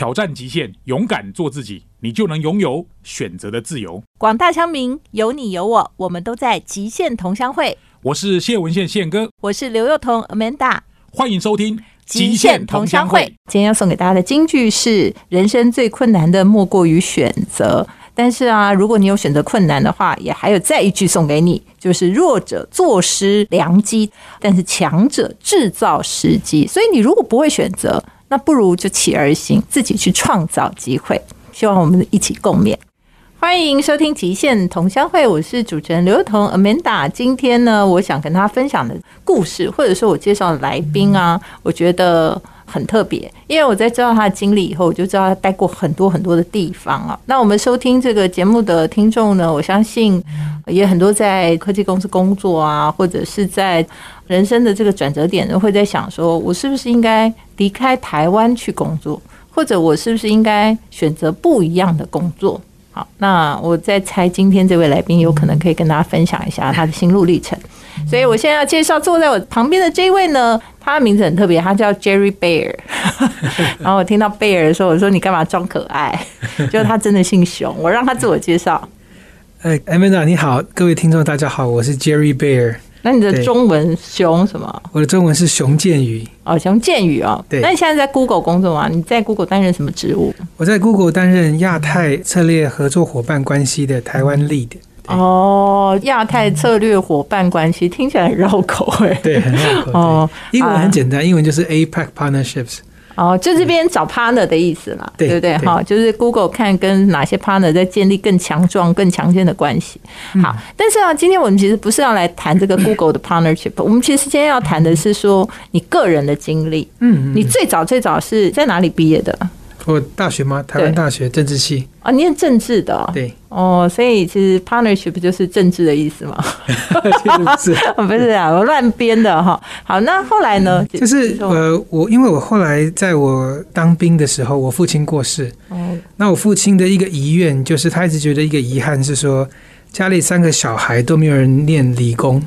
挑战极限，勇敢做自己，你就能拥有选择的自由。广大乡民，有你有我，我们都在极限同乡会。我是谢文宪宪哥，我是刘幼彤 Amanda，欢迎收听《极限同乡会》。今天要送给大家的金句是：人生最困难的莫过于选择。但是啊，如果你有选择困难的话，也还有再一句送给你，就是弱者坐失良机，但是强者制造时机。所以你如果不会选择，那不如就起而行，自己去创造机会。希望我们一起共勉。欢迎收听《极限同乡会》，我是主持人刘彤 Amanda。今天呢，我想跟他分享的故事，或者说我介绍的来宾啊，我觉得。很特别，因为我在知道他的经历以后，我就知道他待过很多很多的地方啊。那我们收听这个节目的听众呢，我相信也很多在科技公司工作啊，或者是在人生的这个转折点呢，会在想说，我是不是应该离开台湾去工作，或者我是不是应该选择不一样的工作？好，那我在猜，今天这位来宾有可能可以跟大家分享一下他的心路历程。所以我现在要介绍坐在我旁边的这位呢。他的名字很特别，他叫 Jerry Bear。然后我听到贝尔的时候，我说：“你干嘛装可爱？” 就他真的姓熊。我让他自我介绍。哎，Amanda，你好，各位听众，大家好，我是 Jerry Bear。那你的中文熊什么？我的中文是熊建宇。哦，熊建宇哦。对。那你现在在 Google 工作吗？你在 Google 担任什么职务？我在 Google 担任亚太策略合作伙伴关系的台湾 Lead。哦，亚太策略伙伴关系听起来很绕口哎。对，很绕口。哦，英文很简单，英文就是 APEC Partnerships。哦，就这边找 partner 的意思啦，对不对？哈，就是 Google 看跟哪些 partner 在建立更强壮、更强健的关系。好，但是啊，今天我们其实不是要来谈这个 Google 的 partnership，我们其实今天要谈的是说你个人的经历。嗯，你最早最早是在哪里毕业的？我大学吗？台湾大学政治系啊，念政治的。对哦，所以其实 partnership 就是政治的意思嘛？不是，不是啊，我乱编的哈。好，那后来呢？就是呃，我因为我后来在我当兵的时候，我父亲过世。哦。那我父亲的一个遗愿，就是他一直觉得一个遗憾是说，家里三个小孩都没有人念理工。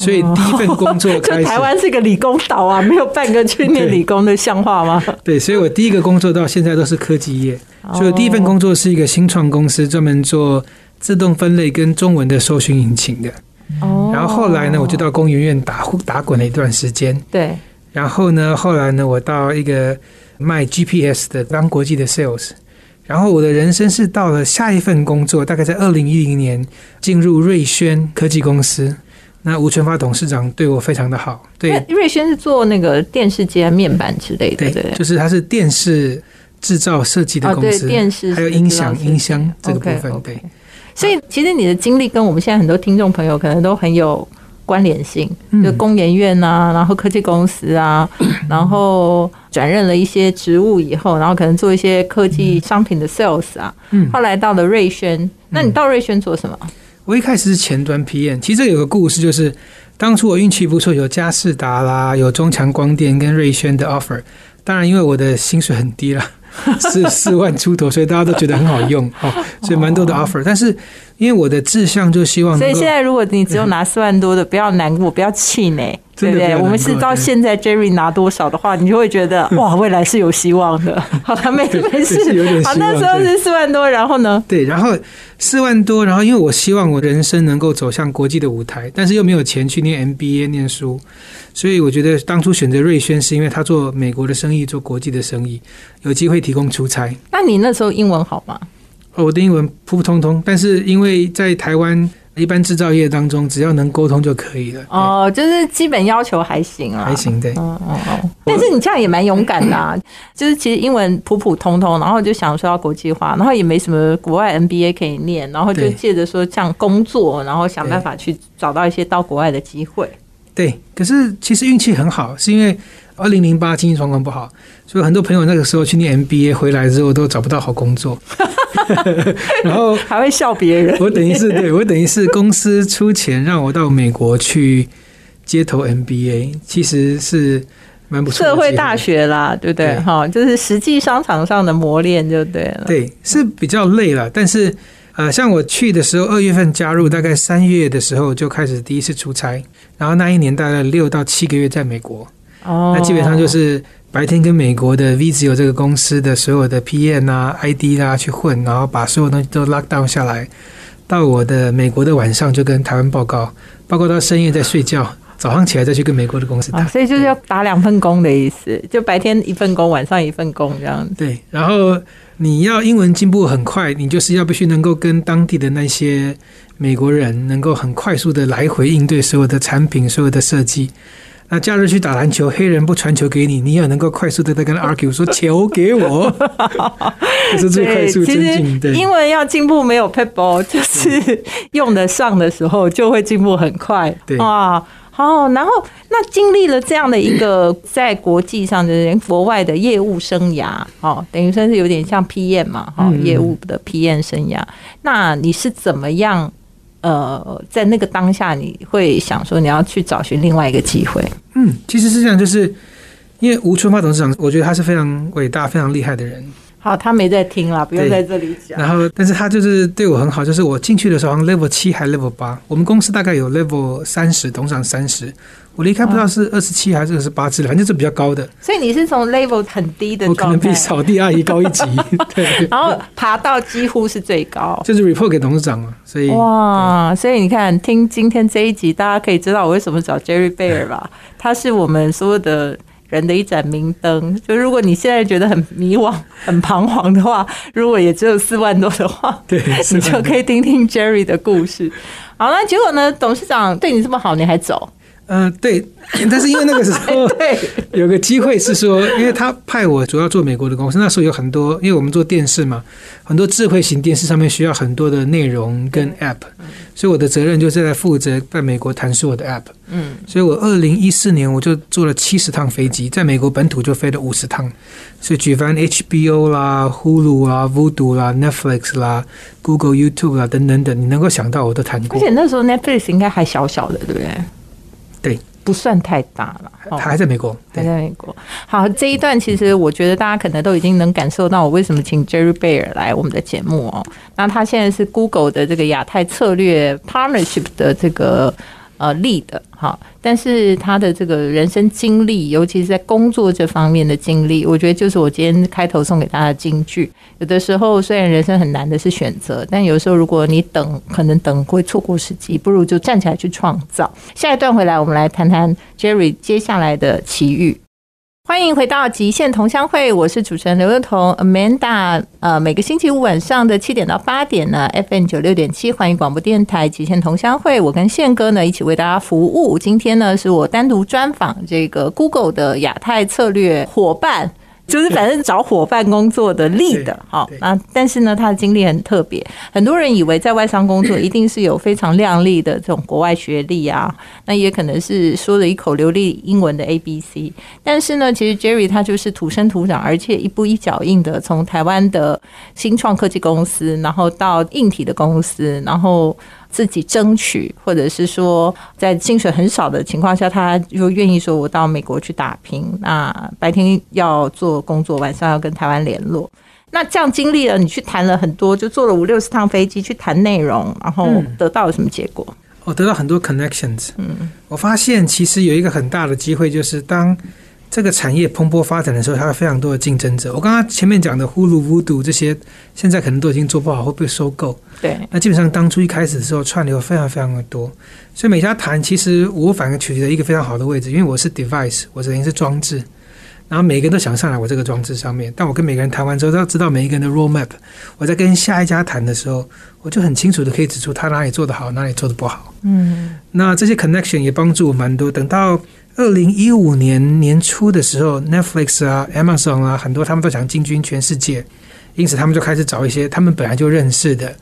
所以第一份工作，就台湾是个理工岛啊，没有半个去念理工的像话吗？对，所以我第一个工作到现在都是科技业。所以第一份工作是一个新创公司，专门做自动分类跟中文的搜寻引擎的。哦。然后后来呢，我就到工研院打打滚了一段时间。对。然后呢，后来呢，我到一个卖 GPS 的当国际的 sales。然后我的人生是到了下一份工作，大概在二零一零年进入瑞轩科技公司。那吴春发董事长对我非常的好。对，瑞轩是做那个电视机、面板之类的，对，就是它是电视制造设计的公司，电视还有音响、音箱这个部分。对，所以其实你的经历跟我们现在很多听众朋友可能都很有关联性，就工研院啊，然后科技公司啊，然后转任了一些职务以后，然后可能做一些科技商品的 sales 啊，嗯，后来到了瑞轩，那你到瑞轩做什么？我一开始是前端 PM，其实有个故事，就是当初我运气不错，有嘉士达啦，有中强光电跟瑞轩的 offer。当然，因为我的薪水很低了，四四万出头，所以大家都觉得很好用哦，所以蛮多的 offer。但是因为我的志向就希望，所以现在如果你只有拿四万多的，不要难过，不要气馁。对不对？我们是到现在，Jerry 拿多少的话，你就会觉得哇，未来是有希望的。好了，没没事，好，那时候是四万多，然后呢？对，然后四万多，然后因为我希望我人生能够走向国际的舞台，但是又没有钱去念 MBA 念书，所以我觉得当初选择瑞轩是因为他做美国的生意，做国际的生意，有机会提供出差。那你那时候英文好吗？哦，我的英文普普通通，但是因为在台湾。一般制造业当中，只要能沟通就可以了。哦，就是基本要求还行啊，还行对。哦哦哦。但是你这样也蛮勇敢的啊，就是其实英文普普通通，然后就想说要国际化，然后也没什么国外 MBA 可以念，然后就借着说这样工作，然后想办法去找到一些到国外的机会。对，可是其实运气很好，是因为二零零八经济状况不好，所以很多朋友那个时候去念 MBA 回来之后都找不到好工作。然后还会笑别人。我等于是对 我等于是公司出钱让我到美国去接头 MBA，其实是蛮不错。社会大学啦，对不对？哈，就是实际商场上的磨练就对了。对，是比较累了，但是呃，像我去的时候，二月份加入，大概三月的时候就开始第一次出差，然后那一年大概六到七个月在美国。哦，那基本上就是白天跟美国的 Vizio 这个公司的所有的 PM 啊、ID 啦、去混，然后把所有东西都 lock down 下来。到我的美国的晚上就跟台湾报告，报告到深夜再睡觉，早上起来再去跟美国的公司啊，打。所以就是要打两份工的意思，就白天一份工，晚上一份工这样子。对，然后你要英文进步很快，你就是要必须能够跟当地的那些美国人能够很快速的来回应对所有的产品、所有的设计。那假日去打篮球，黑人不传球给你，你也能够快速的在跟他 argue 说球给我，这是最快速其增进。实对，英文要进步没有 p e b l 就是用得上的时候就会进步很快。对啊。好，然后那经历了这样的一个 在国际上的国外的业务生涯，哦，等于算是有点像 PM 嘛，哈、嗯业务的 PM 生涯。那你是怎么样？呃，在那个当下，你会想说你要去找寻另外一个机会？嗯，其实是这样，就是因为吴春发董事长，我觉得他是非常伟大、非常厉害的人。好，他没在听啦，不用在这里讲。然后，但是他就是对我很好，就是我进去的时候好像 level 七还 level 八，我们公司大概有 level 三十，董事长三十，我离开不知道是二十七还是二十八之类，反正是比较高的，所以你是从 level 很低的我可能，比扫地阿姨高一级，对，然后爬到几乎是最高。就是 report 给董事长嘛，所以哇，所以你看，听今天这一集，大家可以知道我为什么找 Jerry Bear 吧？他是我们所有的人的一盏明灯。就如果你现在觉得很迷惘、很彷徨的话，如果也只有四万多的话，对，你就可以听听 Jerry 的故事。好，那结果呢？董事长对你这么好，你还走？嗯、对，但是因为那个时候对，有个机会是说，因为他派我主要做美国的公司，那时候有很多，因为我们做电视嘛，很多智慧型电视上面需要很多的内容跟 app，所以我的责任就是在负责在美国谈所有的 app。嗯，所以我二零一四年我就坐了七十趟飞机，在美国本土就飞了五十趟，所以举凡 HBO 啦、Hulu 啦、Voodoo 啦、Netflix 啦、Google、YouTube 啦等等等，你能够想到我都谈过而且。那时候 Netflix 应该还小小的，对不对？对，不算太大了。哦他还在美国，还，在美国。好，这一段其实我觉得大家可能都已经能感受到我为什么请 Jerry Bear 来我们的节目哦。那他现在是 Google 的这个亚太策略 Partnership 的这个呃 lead 哈，但是他的这个人生经历，尤其是在工作这方面的经历，我觉得就是我今天开头送给大家的金句。有的时候虽然人生很难的是选择，但有时候如果你等，可能等会错过时机，不如就站起来去创造。下一段回来，我们来谈谈 Jerry 接下来的奇遇。欢迎回到极限同乡会，我是主持人刘幼彤 Amanda。呃，每个星期五晚上的七点到八点呢，FM 九六点七欢迎广播电台极限同乡会，我跟宪哥呢一起为大家服务。今天呢是我单独专访这个 Google 的亚太策略伙伴。就是反正找伙伴工作的对好对，那但是呢，他的经历很特别。很多人以为在外商工作一定是有非常亮丽的这种国外学历啊，那也可能是说了一口流利英文的 A B C。但是呢，其实 Jerry 他就是土生土长，而且一步一脚印的从台湾的新创科技公司，然后到硬体的公司，然后自己争取，或者是说在薪水很少的情况下，他就愿意说我到美国去打拼。那白天要做工作，晚上要跟台湾联络。那这样经历了，你去谈了很多，就坐了五六十趟飞机去谈内容，然后嗯得到了什么结果？我得到很多 connections。嗯，我发现其实有一个很大的机会，就是当这个产业蓬勃发展的时候，它有非常多的竞争者。我刚刚前面讲的呼噜、乌嘟、这些，现在可能都已经做不好，会被收购。对，那基本上当初一开始的时候，串流非常非常的多，所以每家谈其实我反而取得一个非常好的位置，因为我是 device，我等于是装置，然后每个人都想上来我这个装置上面。但我跟每个人谈完之后，都要知道每一个人的 roadmap。我在跟下一家谈的时候，我就很清楚的可以指出他哪里做得好，哪里做得不好。嗯那这些 connection 也帮助我蛮多。等到二零一五年年初的时候，Netflix 啊、Amazon 啊，很多他们都想进军全世界，因此他们就开始找一些他们本来就认识的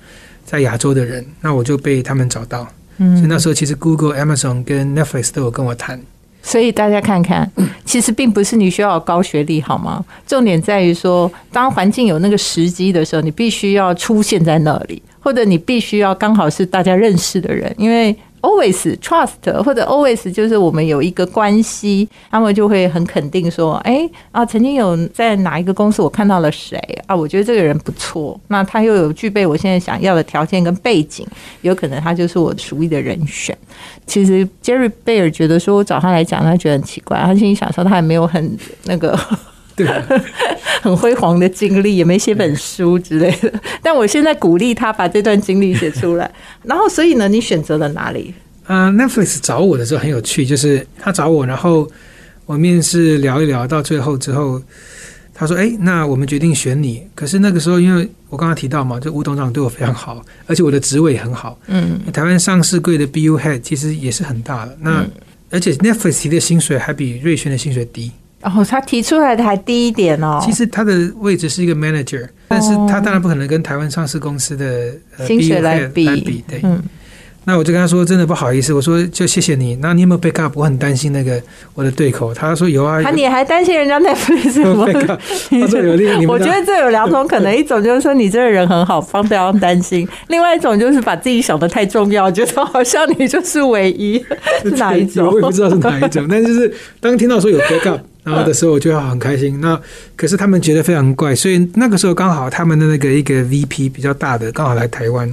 在亚洲的人。那我就被他们找到，嗯所以嗯，那时候其实 Google、Amazon 跟 Netflix 都有跟我谈。所以大家看看，其实并不是你需要有高学历，好吗？重点在于说，当环境有那个时机的时候，你必须要出现在那里，或者你必须要刚好是大家认识的人，因为 always trust 或者 always 就是我们有一个关系，他们就会很肯定说，哎啊，曾经有在哪一个公司我看到了谁啊，我觉得这个人不错，那他又有具备我现在想要的条件跟背景，有可能他就是我属意的人选。其实 Jerry 贝尔觉得说我找他来讲，他觉得很奇怪，他心里想说他也没有很那个。对，很辉煌的经历，也没写本书之类的。但我现在鼓励他把这段经历写出来。然后，所以呢，你选择了哪里？啊，Netflix 找我的时候很有趣，就是他找我，然后我面试聊一聊，到最后之后，他说：“哎，那我们决定选你。”可是那个时候，因为我刚刚提到嘛，就吴董事长对我非常好，而且我的职位也很好。嗯，台湾上市贵的 BU Head 其实也是很大的。那而且 Netflix 的薪水还比瑞轩的薪水低。哦，他提出来的还低一点哦。其实他的位置是一个 manager，但是他当然不可能跟台湾上市公司的薪水来比。对，嗯。那我就跟他说，真的不好意思，我说就谢谢你。那你有没有 backup？我很担心那个我的对口。他说有啊。他你还担心人家 Netflix 吗？他说有另 我觉得这有两种可能，一种就是说你这个人很好，方不要担心；，另外一种就是把自己想的太重要，觉得好像你就是唯一，是哪一种？我也不知道是哪一种，但就是当听到说有 backup。然后的时候我就很开心，那可是他们觉得非常怪，所以那个时候刚好他们的那个一个 VP 比较大的刚好来台湾，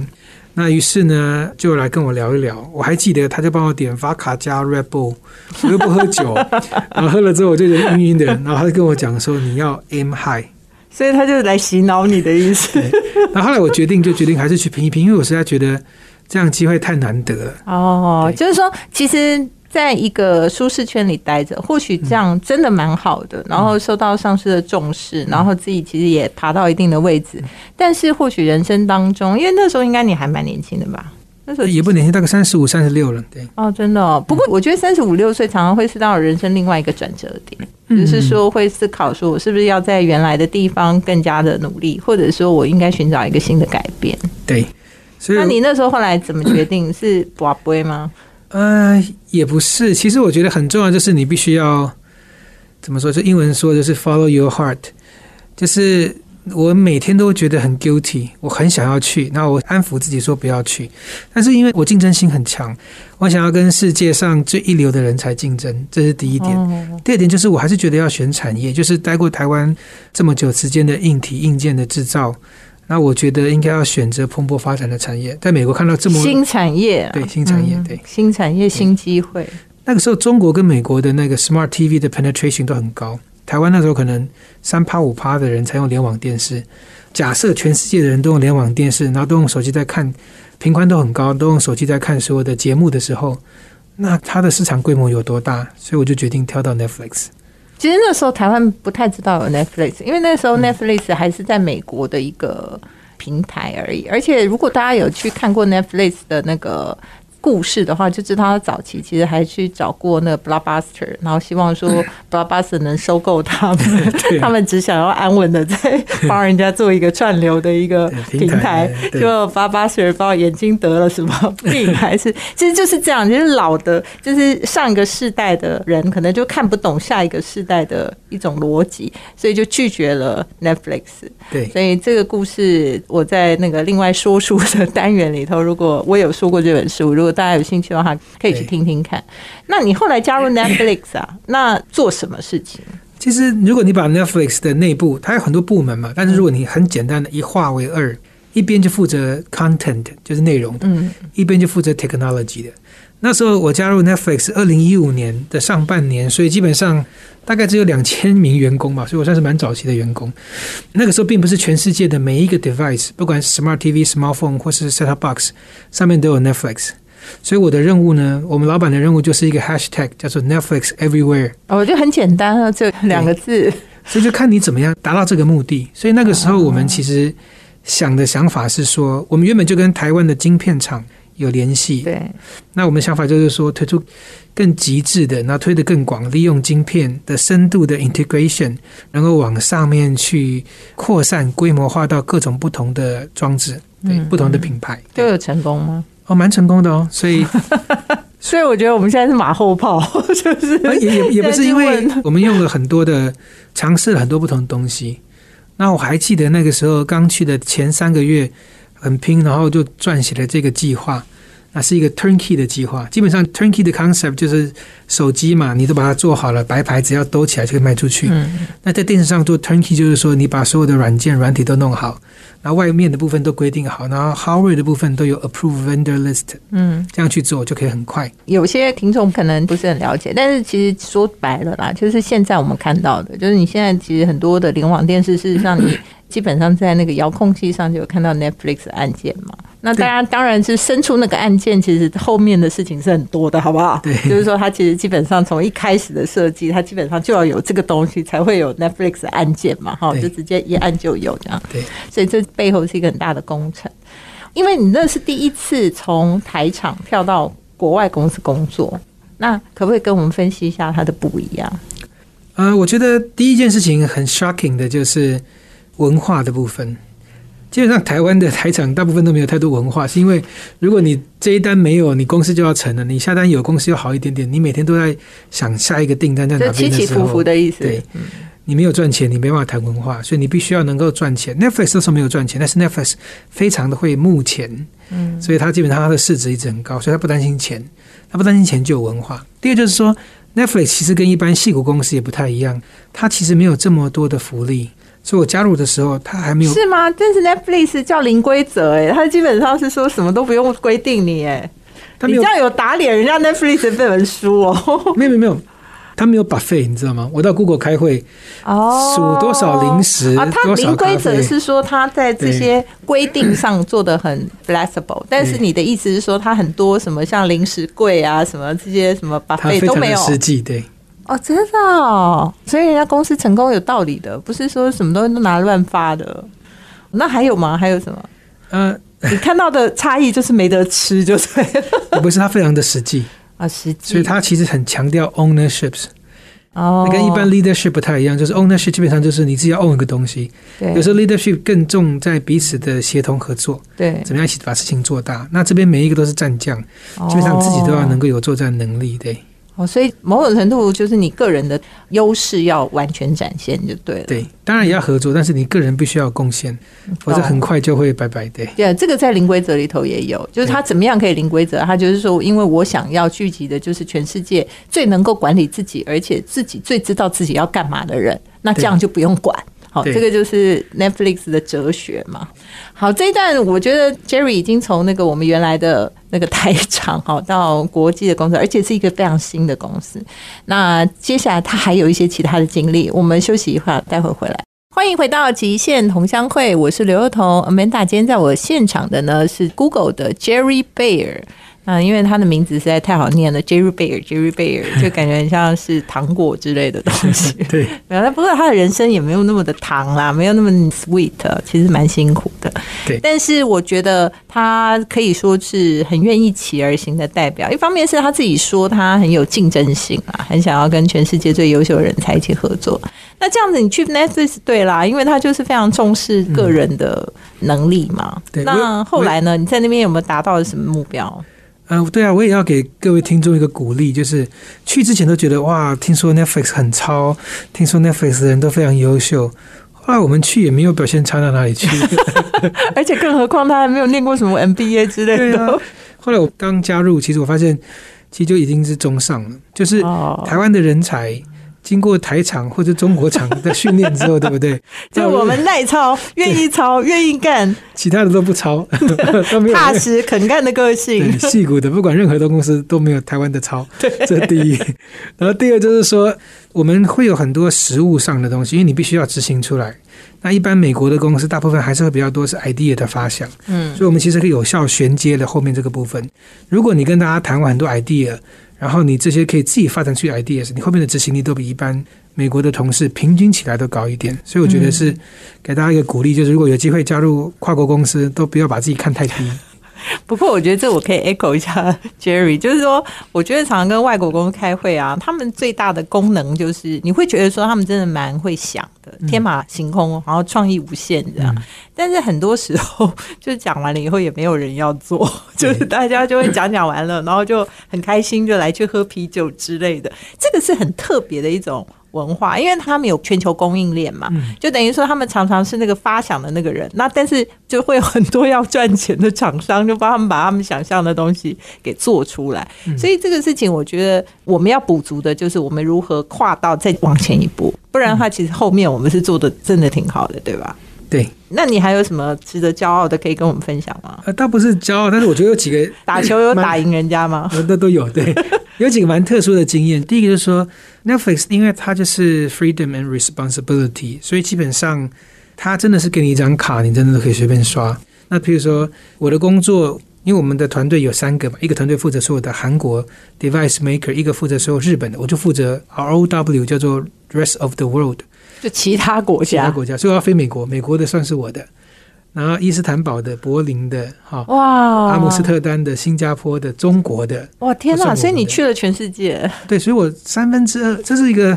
那于是呢就来跟我聊一聊。我还记得他就帮我点发卡加 Red Bull，我又不喝酒，然后喝了之后我就晕晕的，然后他就跟我讲说你要 aim high，所以他就来洗脑你的意思。那后来我决定就决定还是去拼一拼，因为我实在觉得这样机会太难得了。哦，就是说其实。在一个舒适圈里待着，或许这样真的蛮好的，然后受到上司的重视，然后自己其实也爬到一定的位置。但是或许人生当中，因为那时候应该你还蛮年轻的吧？那时候也不年轻，大概三十五、三十六了。对，哦，真的。哦。不过我觉得三十五六岁常常会是到人生另外一个转折点，就是说会思考说，我是不是要在原来的地方更加的努力，或者说我应该寻找一个新的改变。对，所以那你那时候后来怎么决定？是不杯吗？呃，也不是。其实我觉得很重要，就是你必须要怎么说？就英文说就是 “follow your heart”。就是我每天都觉得很 guilty，我很想要去，那我安抚自己说不要去。但是因为我竞争心很强，我想要跟世界上最一流的人才竞争，这是第一点。第二点就是我还是觉得要选产业，就是待过台湾这么久时间的硬体硬件的制造。那我觉得应该要选择蓬勃发展的产业，在美国看到这么新产业，对新产业，对新产业新机会。那个时候，中国跟美国的那个 smart TV 的 penetration 都很高，台湾那时候可能三趴五趴的人才用联网电视。假设全世界的人都用联网电视，然后都用手机在看，频宽都很高，都用手机在看所有的节目的时候，那它的市场规模有多大？所以我就决定跳到 Netflix。其实那时候台湾不太知道有 Netflix，因为那时候 Netflix 还是在美国的一个平台而已。而且如果大家有去看过 Netflix 的那个。故事的话，就知道他早期其实还去找过那个 Blockbuster，然后希望说 Blockbuster 能收购他们，他们只想要安稳的在帮人家做一个串流的一个平台。就 Blockbuster 不知道眼睛得了什么病，还是 其实就是这样，就是老的，就是上一个世代的人可能就看不懂下一个世代的一种逻辑，所以就拒绝了 Netflix。对，所以这个故事我在那个另外说书的单元里头，如果我有说过这本书，如果大家有兴趣的话，可以去听听看。那你后来加入 Netflix 啊？那做什么事情？其实，如果你把 Netflix 的内部，它有很多部门嘛。但是，如果你很简单的一划为二，一边就负责 content，就是内容的；嗯，一边就负责 technology 的。那时候我加入 Netflix，二零一五年的上半年，所以基本上大概只有两千名员工吧，所以我算是蛮早期的员工。那个时候并不是全世界的每一个 device，不管是 smart TV、smartphone 或是 set-top box 上面都有 Netflix。所以我的任务呢，我们老板的任务就是一个 hashtag，叫做 Netflix Everywhere。哦，就很简单啊，这两个字。所以就看你怎么样达到这个目的。所以那个时候我们其实想的想法是说，我们原本就跟台湾的晶片厂有联系。对。那我们想法就是说，推出更极致的，那推得更广，利用晶片的深度的 integration，能够往上面去扩散、规模化到各种不同的装置，对，不同的品牌。都有成功吗？哦，蛮成功的哦，所以，所以我觉得我们现在是马后炮，就是也也也不是因为 我们用了很多的尝试了很多不同的东西。那我还记得那个时候刚去的前三个月很拼，然后就撰写了这个计划。那是一个 turnkey 的计划。基本上 turnkey 的 concept 就是手机嘛，你都把它做好了，白牌只要兜起来就可以卖出去。嗯那在电视上做 turnkey 就是说，你把所有的软件、软体都弄好，然后外面的部分都规定好，然后 hardware 的部分都有 approved vendor list，嗯，这样去做就可以很快。有些听众可能不是很了解，但是其实说白了啦，就是现在我们看到的，就是你现在其实很多的联网电视，事实上你基本上在那个遥控器上就有看到 Netflix 按键嘛。那当然，当然是伸出那个按键，其实后面的事情是很多的，好不好？对就是说它其实基本上从一开始的设计，它基本上就要有这个东西，才会有 Netflix 的按键嘛，哈，就直接一按就有这样。对，所以这背后是一个很大的工程。因为你那是第一次从台场跳到国外公司工作，那可不可以跟我们分析一下它的不一样？呃，我觉得第一件事情很 shocking 的就是文化的部分。基本上台湾的台厂大部分都没有太多文化，是因为如果你这一单没有，你公司就要沉了；你下单有，公司又好一点点。你每天都在想下一个订单在哪就起起边的时候，伏伏的意思。对，你没有赚钱，你没办法谈文化，所以你必须要能够赚钱。Netflix 那时候没有赚钱，但是 Netflix 非常的会募钱，嗯，所以它基本上它的市值一直很高，所以它不担心钱，它不担心钱就有文化。第二就是说，Netflix 其实跟一般戏骨公司也不太一样，它其实没有这么多的福利。所以我加入的时候，他还没有，是吗？但是 Netflix 叫零规则，哎，他基本上是说什么都不用规定你，哎，你这，样有打脸人家 Netflix 这本书哦。没有没有没有，他没有 buffet，你知道吗？我到 Google 开会，哦数多少零食啊，他零规则是说他在这些规定上做的很 flexible，但是你的意思是说他很多什么像零食柜啊，什么这些什么它 buffet 都没有实际，对。哦，真的哦，所以人家公司成功有道理的，不是说什么东西都拿来乱发的。那还有吗？还有什么？呃，你看到的差异就是没得吃，就对了 不是他非常的实际，啊，实际。所以他其实很强调 ownerships。哦，跟一般 leadership 不太一样，就是 ownership 基本上就是你自己要 own 一个东西，对有时候 leadership 更重在彼此的协同合作，对，怎么样一起把事情做大。那这边每一个都是战将，基本上自己都要能够有作战能力，对哦，所以某种程度就是你个人的优势要完全展现就对了。对。当然也要合作，但是你个人必须要贡献，否则很快就会拜拜。对对，这个在零规则里头也有，就是他怎么样可以零规则？他就是说，因为我想要聚集的就是全世界最能够管理自己，而且自己最知道自己要干嘛的人，那这样就不用管。好，这个就是 Netflix 的哲学嘛。好，这一段我觉得 Jerry 已经从那个我们原来的那个台厂 好到国际的公司，而且是一个非常新的公司。那接下来他还有一些其他的经历，我们休息一会儿，待会儿回来。欢迎回到极限同乡会，我是刘幼彤 Amanda。今天在我现场的呢是 Google 的 Jerry Bear。嗯，因为他的名字实在太好念了，Jerry Bear，Jerry Bear，就感觉很像是糖果之类的东西。对没有，不过他的人生也没有那么的糖啦，没有那么 sweet，其实蛮辛苦的。对但是我觉得他可以说是很愿意起而行的代表。一方面是他自己说他很有竞争性啊，很想要跟全世界最优秀的人才一起合作。那这样子你去 Netflix 对啦，因为他就是非常重视个人的能力嘛。对那后来呢？你在那边有没有达到什么目标？嗯、对啊，我也要给各位听众一个鼓励，就是去之前都觉得哇，听说 Netflix 很超，听说 Netflix 的人都非常优秀。后来我们去也没有表现差到哪里去。而且更何况他还没有念过什么 MBA 之类的。对啊，后来我刚加入，其实我发现其实就已经是中上了，就是哦台湾的人才经过台场或者中国场的训练之后，对不对？就我们耐操、愿意操、愿意干、其他的都不操，都没有踏实肯干的个性对，。戏骨的，不管任何的公司都没有台湾的操，这是第一。然后第二就是说，我们会有很多实物上的东西，因为你必须要执行出来。那一般美国的公司大部分还是会比较多是 idea 的发想，嗯所以我们其实可以有效衔接的后面这个部分。如果你跟大家谈完很多 idea，然后你这些可以自己发展出 ideas，你后面的执行力都比一般美国的同事平均起来都高一点。所以我觉得是给大家一个鼓励，就是如果有机会加入跨国公司，都不要把自己看太低。不过我觉得这我可以 echo 一下 Jerry，就是说，我觉得常常跟外国公司开会啊，他们最大的功能就是你会觉得说他们真的蛮会想的，天马行空，然后创意无限这样。但是很多时候就是讲完了以后也没有人要做，就是大家就会讲讲完了，然后就很开心就来去喝啤酒之类的。这个是很特别的一种文化，因为他们有全球供应链嘛，就等于说他们常常是那个发想的那个人。那但是就会有很多要赚钱的厂商，就帮他们把他们想象的东西给做出来。所以这个事情，我觉得我们要补足的就是我们如何跨到再往前一步，不然的话，其实后面我们是做的真的挺好的，对吧？对，那你还有什么值得骄傲的可以跟我们分享吗？呃，倒不是骄傲，但是我觉得有几个 打球有打赢人家吗？那，都都有，对，有几个蛮特殊的经验。第一个就是说，Netflix 因为它就是 freedom and responsibility，所以基本上它真的是给你一张卡，你真的都可以随便刷。那譬如说我的工作，因为我们的团队有三个嘛，一个团队负责所有的韩国 device maker，一个负责所有日本的，我就负责 ROW 叫做 rest of the world 就其他国家，其他国家，所以我要飞美国，美国的算是我的。然后伊斯坦堡的、柏林的、哈、哇，阿姆斯特丹的、新加坡的、中国的，哇天哪！都算我们的所以你去了全世界，对，所以我三分之二，这是一个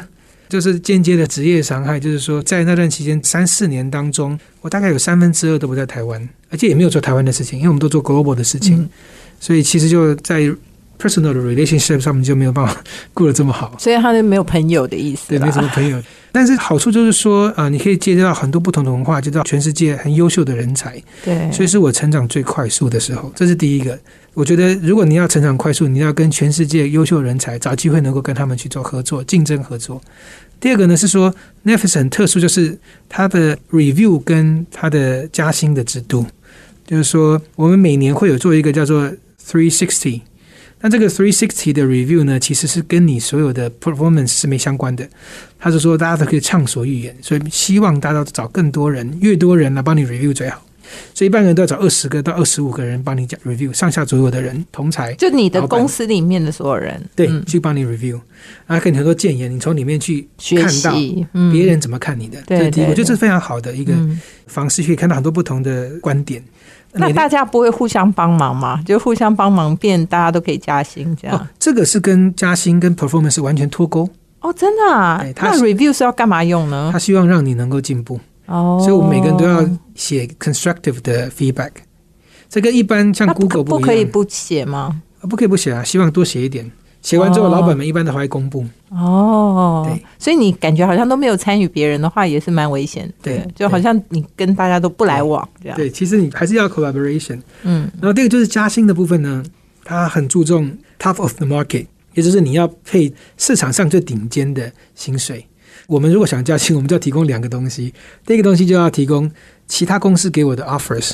就是间接的职业伤害，就是说在那段期间三四年当中，我大概有三分之二都不在台湾，而且也没有做台湾的事情，因为我们都做 global 的事情，嗯。所以其实就在 personal 的 relationship 上面就没有办法 过得这么好。所以他就没有朋友的意思对，没什么朋友，但是好处就是说，啊、你可以接触到很多不同的文化，接触到全世界很优秀的人才，对，所以是我成长最快速的时候，这是第一个。我觉得，如果你要成长快速，你要跟全世界优秀人才找机会，能够跟他们去做合作、竞争合作。第二个呢是说，Netflix 很特殊，就是它的 review 跟它的加薪的制度，就是说我们每年会有做一个叫做 Three Sixty。那这个 Three Sixty 的 review 呢，其实是跟你所有的 performance 是没相关的。他是说大家都可以畅所欲言，所以希望大家都找更多人，越多人来帮你 review 最好。所以一般人都要找二十个到二十五个人帮你讲 review，上下左右的人同才就你的公司里面的所有人，对、嗯去帮你 review，然后给你很多建言，你从里面去看到别人怎么看你的。对这是第一，对我觉得这是非常好的一个嗯方式，可以看到很多不同的观点。那大家不会互相帮忙吗？就互相帮忙，变大家都可以加薪这样哦。，这个是跟加薪跟 performance 完全脱钩。哦，真的啊那 review 是要干嘛用呢他？希望让你能够进步，哦，所以我们每个人都要写 constructive 的 feedback。这跟一般像 Google 不可以不写吗？啊不可以不写啊，希望多写一点。写完之后，哦老板们一般都还会公布。哦，对，所以你感觉好像都没有参与别人的话，也是蛮危险的。对就好像你跟大家都不来往这样。对，其实你还是要 collaboration。嗯，然后第二个就是加薪的部分呢，它很注重 top of the market，也就是你要配市场上最顶尖的薪水。我们如果想加薪，我们就要提供两个东西。第一个东西就要提供其他公司给我的 offers，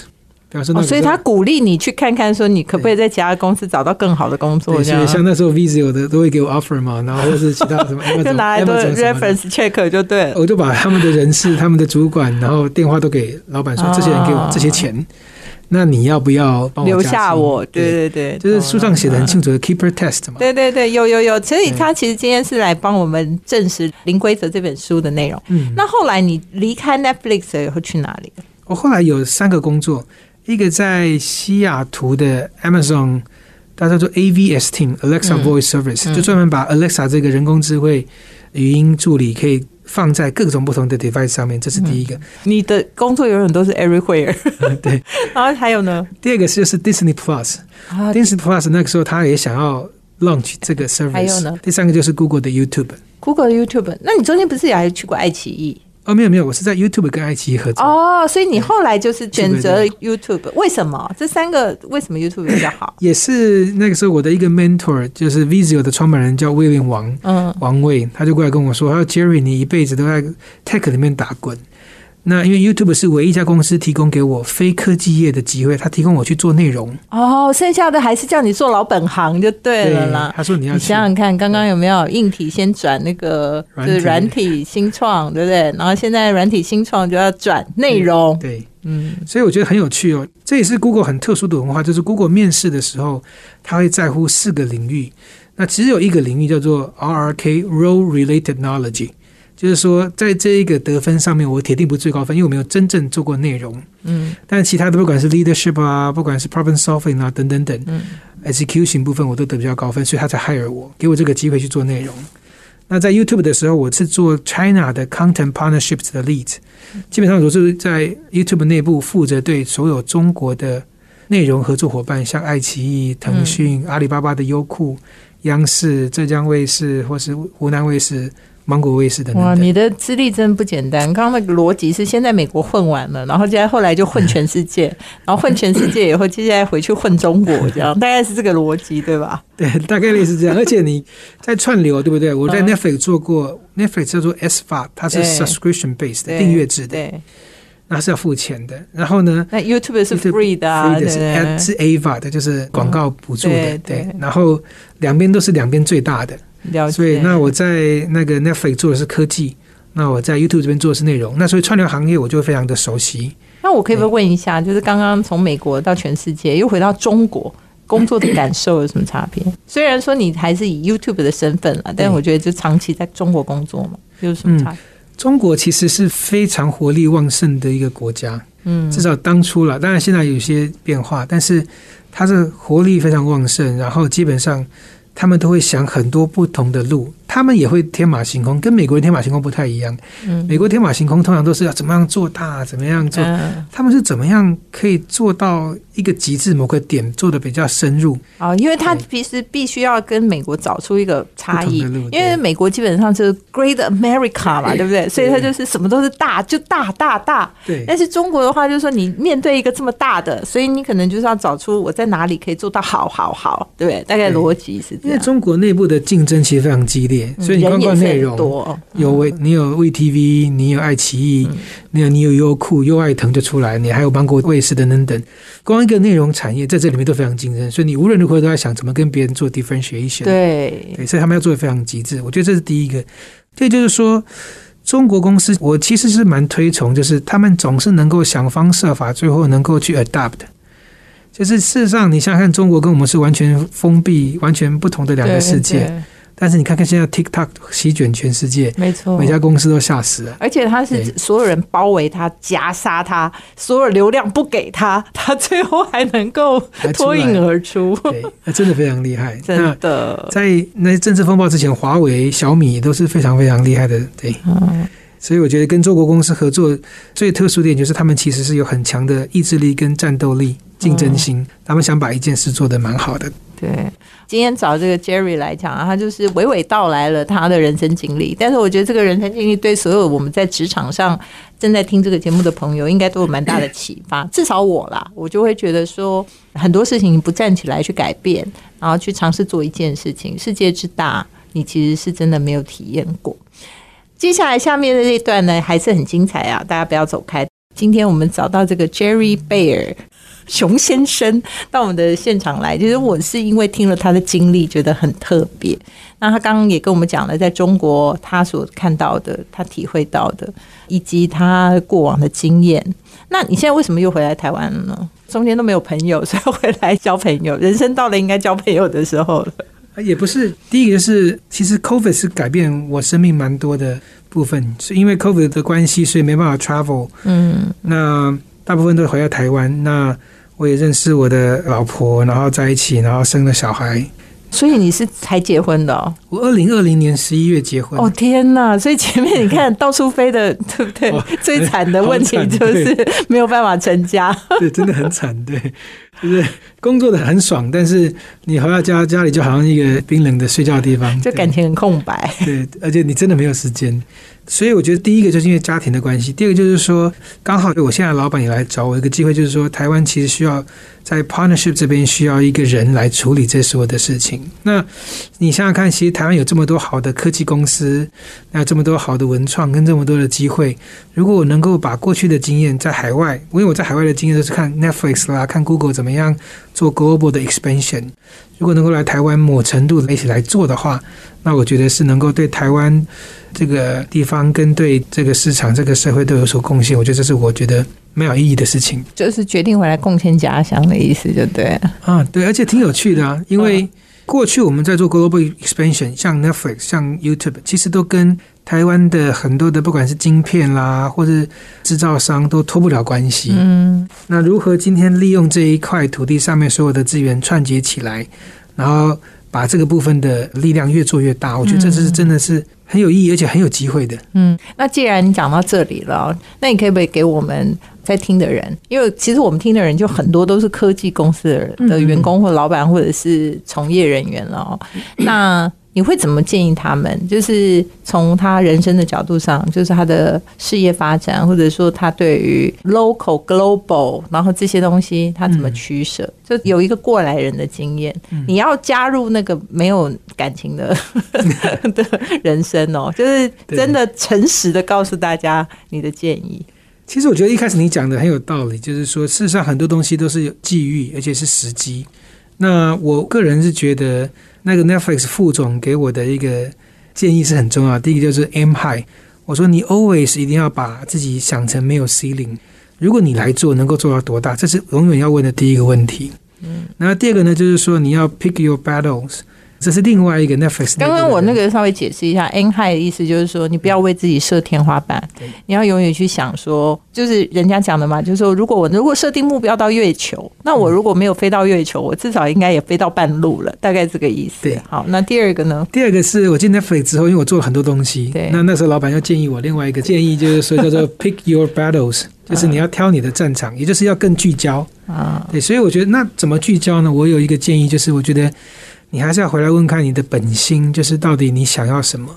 所以他鼓励你去看看，说你可不可以在其他公司找到更好的工作，对，所以像那时候 Visa 的都会给我 offer 嘛，然后或是其他什么 就拿来做 reference check 就对了。我就把他们的人事、他们的主管，然后电话都给老板说，哦这些人给我这些钱，那你要不要帮我留下我，对对，对对，就是书上写的很。清楚的 keeper test 嘛。对对对，有有有，所以他其实今天是来帮我们证实《零规则》这本书的内容。嗯，那后来你离开 Netflix 以后去哪里？我后来有三个工作，一个在西雅图的 Amazon，大家叫做 AVS Team Alexa 嗯 Voice Service，、嗯就专门把 Alexa 这个人工智慧语音助理可以放在各种不同的 device 上面，这是第一个。你的工作永远都是 everywhere，对，然后还有呢？第二个是就是 Disney Plus，Disney 啊 Plus 那个时候他也想要 launch 这个 service。还有呢第三个就是 Google 的 YouTube。，Google 的 YouTube，那你中间不是也还去过爱奇艺？哦，没有没有，我是在 YouTube 跟爱奇艺合作。哦，所以你后来就是选择 YouTube，为什么？这三个为什么 YouTube 比较好？也是那个时候我的一个 mentor，就是 Visio 的创办人叫威廉王嗯，王卫，他就过来跟我说：“他说 Jerry，你一辈子都在 tech 里面打滚。那因为 YouTube 是唯一一家公司提供给我非科技业的机会，他提供我去做内容。哦，剩下的还是叫你做老本行就对了啦。他说你要你想想看，刚刚有没有硬体先转那个就是软体新创，对不对？然后现在软体新创就要转内容，对，嗯，所以我觉得很有趣哦。这也是 Google 很特殊的文化，就是 Google 面试的时候，他会在乎四个领域。那只有一个领域叫做 RRK Role Related Knowledge，就是说在这一个得分上面，我铁定不是最高分，因为我没有真正做过内容。嗯但其他的不管是 leadership 啊，不管是 problem solving 啊，等等等嗯，execution 部分我都得比较高分，所以他才 hire 我，给我这个机会去做内容。那在 YouTube 的时候，我是做 China 的 content partnerships 的 lead，基本上我是在 YouTube 内部负责对所有中国的内容合作伙伴，像爱奇艺、腾讯、阿里巴巴的优酷、央视、浙江卫视或是湖南卫视，芒果卫视等哇，等哇。你的资历真不简单。刚刚那个逻辑是先在美国混完了，然后接下来后来就混全世界，然后混全世界以后，接下来回去混中国，这样大概是这个逻辑对吧？对，大概类似这样。而且你在串流，对不对？我在嗯 Netflix 做过，Netflix 叫做 S 法，它是 subscription based 的订阅制的，对，那是要付钱的。然后呢？那 YouTube 是 free 的、啊，free 的是是 AVA 的，就是广告补助的，对。然后两边都是两边最大的，了解。所以那我在那个 Netflix 做的是科技，那我在 YouTube 这边做的是内容，那所以串流行业我就非常的熟悉。那我可以不问一下，就是刚刚从美国到全世界，又回到中国。工作的感受有什么差别？虽然说你还是以 YouTube 的身份了，但是我觉得就长期在中国工作嘛，有什么差别？中国其实是非常活力旺盛的一个国家，嗯，至少当初了，当然现在有些变化，但是它是活力非常旺盛，然后基本上他们都会想很多不同的路，他们也会天马行空，跟美国人天马行空不太一样。嗯美国天马行空通常都是要怎么样做大，怎么样做，嗯他们是怎么样可以做到一个极致，某个点做的比较深入。哦，因为他其实必须要跟美国找出一个差异，因为美国基本上就是 Great America 嘛，对不对？所以它就是什么都是大，就大大大。对，但是中国的话，就是说你面对一个这么大的，所以你可能就是要找出我在哪里可以做到好好好，对不对？大概逻辑是这样因为。中国内部的竞争其实非常激烈，嗯所以你光人也是很看内容，多，有为你有 VTV，你有爱奇艺，嗯你有你有优酷、优爱腾就出来，你还有芒果卫视等等等，光一个内容产业在这里面都非常竞争，所以你无论如何都在想怎么跟别人做 differentiation。对，对，所以他们要做的非常极致，我觉得这是第一个。第二就是说，中国公司我其实是蛮推崇，就是他们总是能够想方设法，最后能够去 adapt。就是事实上，你想想看，中国跟我们是完全封闭、完全不同的两个世界。但是你看看现在 TikTok 席卷全世界，没错每。家公司都吓死了。而且他是所有人包围他、夹杀他，所有流量不给他，他最后还能够脱颖而出，对，那真的非常厉害。真那的。在那些政治风暴之前，华为、小米都是非常非常厉害的。对，嗯，所以我觉得跟中国公司合作最特殊的点就是他们其实是有很强的意志力跟战斗力、竞争心，他们想把一件事做得蛮好的。对。今天找这个 Jerry 来讲啊，他就是娓娓道来了他的人生经历。但是我觉得这个人生经历对所有我们在职场上正在听这个节目的朋友，应该都有蛮大的启发。至少我啦，我就会觉得说，很多事情你不站起来去改变，然后去尝试做一件事情，世界之大，你其实是真的没有体验过。接下来下面的这一段呢，还是很精彩啊！大家不要走开。今天我们找到这个 Jerry Bear 熊先生到我们的现场来，其实我是因为听了他的经历，觉得很特别。那他刚刚也跟我们讲了，在中国他所看到的、他体会到的，以及他过往的经验。那你现在为什么又回来台湾了呢？中间都没有朋友，所以回来交朋友。人生到了应该交朋友的时候了。啊也不是，第一个就是，其实 COVID 是改变我生命蛮多的部分，是因为 COVID 的关系，所以没办法 travel。嗯那大部分都回到台湾。那我也认识我的老婆，然后在一起，然后生了小孩。所以你是才结婚的哦？我二零二零年十一月结婚。哦天哪！所以前面你看到处飞的，对不对？哦最惨的问题就是没有办法成家。对，真的很惨，对，就是工作的很爽，但是你回到家，家里就好像一个冰冷的睡觉的地方，就感情很空白。对，而且你真的没有时间。所以我觉得第一个就是因为家庭的关系，第二个就是说，刚好我现在老板也来找我一个机会，就是说台湾其实需要在 partnership 这边需要一个人来处理这所有的事情。那你想想看，其实台湾有这么多好的科技公司，那有这么多好的文创跟这么多的机会，如果我能够把过去的经验在海外，因为我在海外的经验都是看 Netflix 啦，看 Google 怎么样做 global 的 expansion，如果能够来台湾某程度一起来做的话，那我觉得是能够对台湾这个地方跟对这个市场、这个社会都有所贡献。我觉得这是我觉得没有意义的事情就是决定回来贡献家乡的意思，就对。啊。对，而且挺有趣的啊，因为过去我们在做 global expansion，像 Netflix、像 YouTube，其实都跟台湾的很多的不管是晶片啦，或是制造商都脱不了关系。嗯，那如何今天利用这一块土地上面所有的资源串接起来，然后把这个部分的力量越做越大？我觉得这是真的是很有意义，而且很有机会的。嗯，那既然你讲到这里了，那你可以不可以给我们在听的人，因为其实我们听的人就很多都是科技公司的人员工或老板或者是从业人员了哦。那你会怎么建议他们？就是从他人生的角度上，就是他的事业发展，或者说他对于 local、global，然后这些东西他怎么取舍？就有一个过来人的经验，你要加入那个没有感情的 的人生哦，就是真的诚实的告诉大家你的建议。其实我觉得一开始你讲的很有道理，就是说事实上很多东西都是有际遇，而且是时机。那我个人是觉得，那个 Netflix 副总给我的一个建议是很重要。第一个就是 aim high，我说你 always 一定要把自己想成没有 ceiling。如果你来做，能够做到多大，这是永远要问的第一个问题。嗯，然后第二个呢，就是说你要 pick your battles。这是另外一个 Netflix。刚刚我那个稍微解释一下，aim high 的意思就是说，你不要为自己设天花板，你要永远去想说，就是人家讲的嘛，就是说，如果我如果设定目标到月球，那我如果没有飞到月球，我至少应该也飞到半路了，大概这个意思。对，好，那第二个呢？第二个是我进 Netflix 之后，因为我做了很多东西，对，那那时候老板又建议我另外一个建议，就是说叫做 pick your battles，就是你要挑你的战场，也就是要更聚焦啊。对，所以我觉得那怎么聚焦呢？我有一个建议，就是我觉得。你还是要回来问看你的本心，就是到底你想要什么。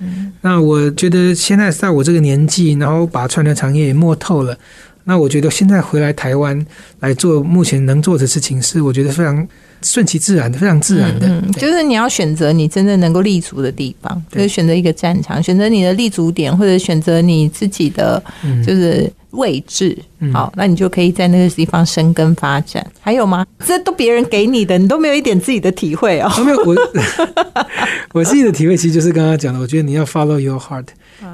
嗯，那我觉得现在在我这个年纪，然后把串流产业也摸透了，那我觉得现在回来台湾来做目前能做的事情，是我觉得非常顺其自然的，非常自然的。嗯，就是你要选择你真正能够立足的地方，就是选择一个战场，选择你的立足点，或者选择你自己的，就是。位置好，那你就可以在那个地方生根发展。还有吗？这都别人给你的，你都没有一点自己的体会哦。没有，我 我自己的体会其实就是刚刚讲的。我觉得你要 follow your heart，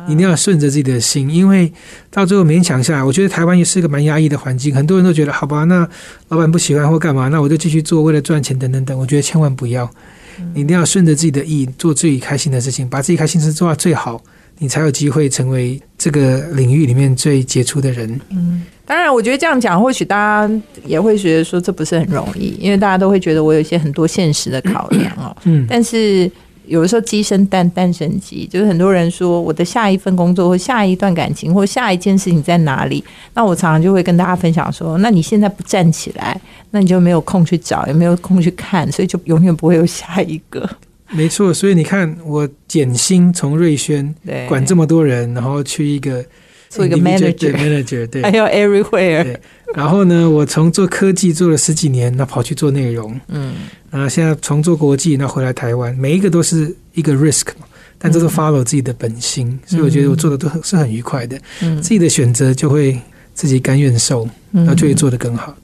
一定要顺着自己的心，因为到最后勉强下来，我觉得台湾也是一个蛮压抑的环境。很多人都觉得，好吧，那老板不喜欢或干嘛，那我就继续做，为了赚钱等等等。我觉得千万不要，你一定要顺着自己的意，做自己开心的事情，把自己开心事做到最好。你才有机会成为这个领域里面最杰出的人。嗯，当然，我觉得这样讲，或许大家也会觉得说这不是很容易，因为大家都会觉得我有一些很多现实的考量哦。嗯，但是有的时候鸡生蛋，蛋生鸡，就是很多人说我的下一份工作或下一段感情或下一件事情在哪里，那我常常就会跟大家分享说，那你现在不站起来，那你就没有空去找，也没有空去看，所以就永远不会有下一个。没错，所以你看，我减薪从瑞轩管这么多人，然后去一个做一个 manager，manager 对，还有 everywhere。然后呢，我从做科技做了十几年，那跑去做内容，嗯，然后现在从做国际，那回来台湾，每一个都是一个 risk 嘛，但这是 follow 自己的本心，所以我觉得我做的都很是很愉快的，嗯，自己的选择就会自己甘愿受，那就会做得更好。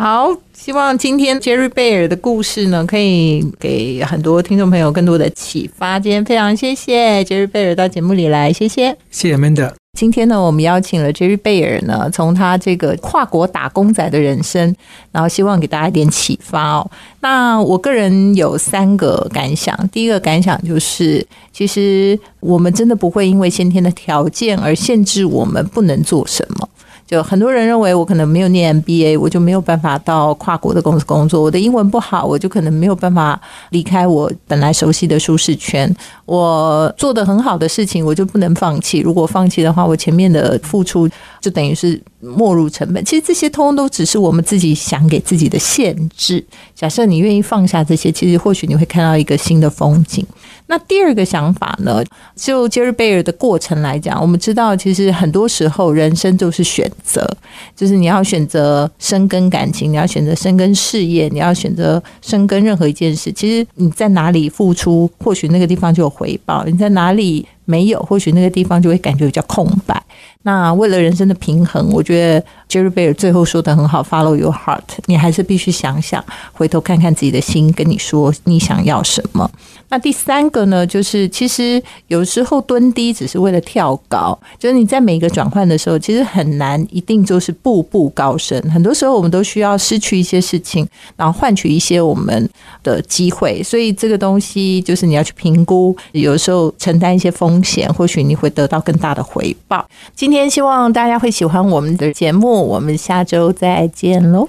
好，希望今天 Jerry Bear 的故事呢，可以给很多听众朋友更多的启发。今天非常谢谢 Jerry Bear 到节目里来，谢谢，谢谢 Amanda。今天呢，我们邀请了 Jerry Bear 呢，从他这个跨国打工仔的人生，然后希望给大家一点启发哦。那我个人有三个感想，第一个感想就是，其实我们真的不会因为先天的条件而限制我们不能做什么。就很多人认为我可能没有念 MBA，我就没有办法到跨国的公司工作。我的英文不好，我就可能没有办法离开我本来熟悉的舒适圈。我做的很好的事情，我就不能放弃。如果放弃的话，我前面的付出就等于是没入成本。其实这些通通都只是我们自己想给自己的限制。假设你愿意放下这些，其实或许你会看到一个新的风景。那第二个想法呢？就杰瑞贝尔的过程来讲，我们知道，其实很多时候人生就是选择，就是你要选择深耕感情，你要选择深耕事业，你要选择深耕任何一件事。其实你在哪里付出，或许那个地方就有回报；你在哪里没有，或许那个地方就会感觉比较空白。那为了人生的平衡，我觉得 Jerry Bear 最后说的很好，Follow your heart，你还是必须想想，回头看看自己的心，跟你说你想要什么。那第三个呢，就是其实有时候蹲低只是为了跳高，就是你在每一个转换的时候，其实很难一定就是步步高升。很多时候我们都需要失去一些事情，然后换取一些我们的机会。所以这个东西就是你要去评估，有时候承担一些风险，或许你会得到更大的回报。今天希望大家会喜欢我们的节目，我们下周再见喽。